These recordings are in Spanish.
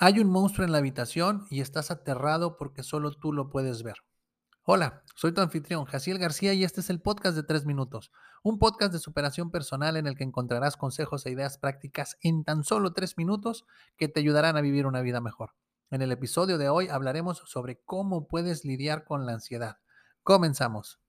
Hay un monstruo en la habitación y estás aterrado porque solo tú lo puedes ver. Hola, soy tu anfitrión, Jaciel García, y este es el podcast de 3 minutos, un podcast de superación personal en el que encontrarás consejos e ideas prácticas en tan solo 3 minutos que te ayudarán a vivir una vida mejor. En el episodio de hoy hablaremos sobre cómo puedes lidiar con la ansiedad. Comenzamos.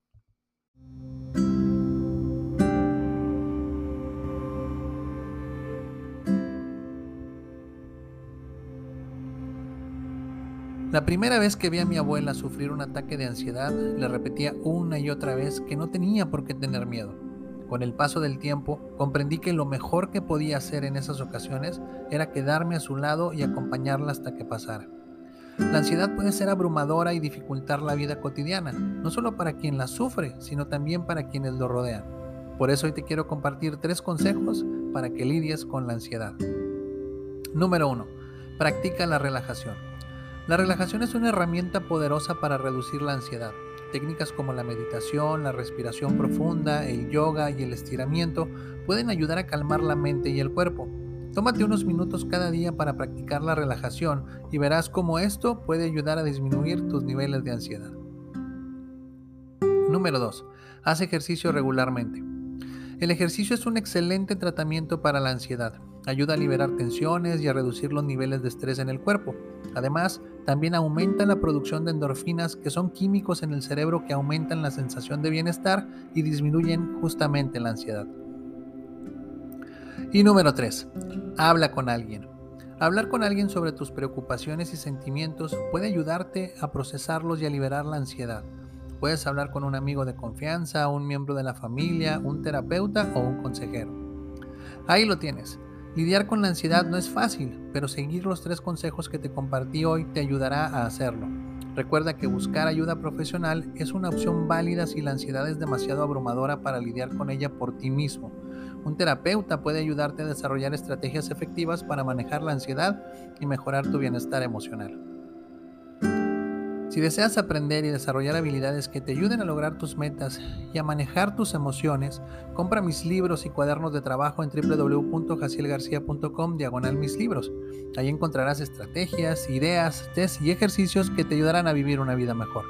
La primera vez que vi a mi abuela sufrir un ataque de ansiedad, le repetía una y otra vez que no tenía por qué tener miedo. Con el paso del tiempo, comprendí que lo mejor que podía hacer en esas ocasiones era quedarme a su lado y acompañarla hasta que pasara. La ansiedad puede ser abrumadora y dificultar la vida cotidiana, no solo para quien la sufre, sino también para quienes lo rodean. Por eso hoy te quiero compartir tres consejos para que lidies con la ansiedad. Número 1. Practica la relajación. La relajación es una herramienta poderosa para reducir la ansiedad. Técnicas como la meditación, la respiración profunda, el yoga y el estiramiento pueden ayudar a calmar la mente y el cuerpo. Tómate unos minutos cada día para practicar la relajación y verás cómo esto puede ayudar a disminuir tus niveles de ansiedad. Número 2. Haz ejercicio regularmente. El ejercicio es un excelente tratamiento para la ansiedad. Ayuda a liberar tensiones y a reducir los niveles de estrés en el cuerpo. Además, también aumenta la producción de endorfinas, que son químicos en el cerebro que aumentan la sensación de bienestar y disminuyen justamente la ansiedad. Y número 3. Habla con alguien. Hablar con alguien sobre tus preocupaciones y sentimientos puede ayudarte a procesarlos y a liberar la ansiedad. Puedes hablar con un amigo de confianza, un miembro de la familia, un terapeuta o un consejero. Ahí lo tienes. Lidiar con la ansiedad no es fácil, pero seguir los tres consejos que te compartí hoy te ayudará a hacerlo. Recuerda que buscar ayuda profesional es una opción válida si la ansiedad es demasiado abrumadora para lidiar con ella por ti mismo. Un terapeuta puede ayudarte a desarrollar estrategias efectivas para manejar la ansiedad y mejorar tu bienestar emocional. Si deseas aprender y desarrollar habilidades que te ayuden a lograr tus metas y a manejar tus emociones, compra mis libros y cuadernos de trabajo en www.jacielgarcia.com diagonal mis libros. Ahí encontrarás estrategias, ideas, test y ejercicios que te ayudarán a vivir una vida mejor.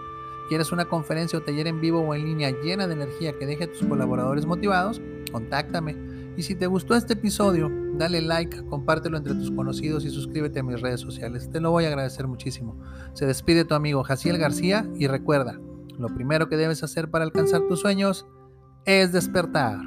¿Quieres una conferencia o taller en vivo o en línea llena de energía que deje a tus colaboradores motivados? Contáctame. Y si te gustó este episodio, dale like, compártelo entre tus conocidos y suscríbete a mis redes sociales. Te lo voy a agradecer muchísimo. Se despide tu amigo Jaciel García y recuerda, lo primero que debes hacer para alcanzar tus sueños es despertar.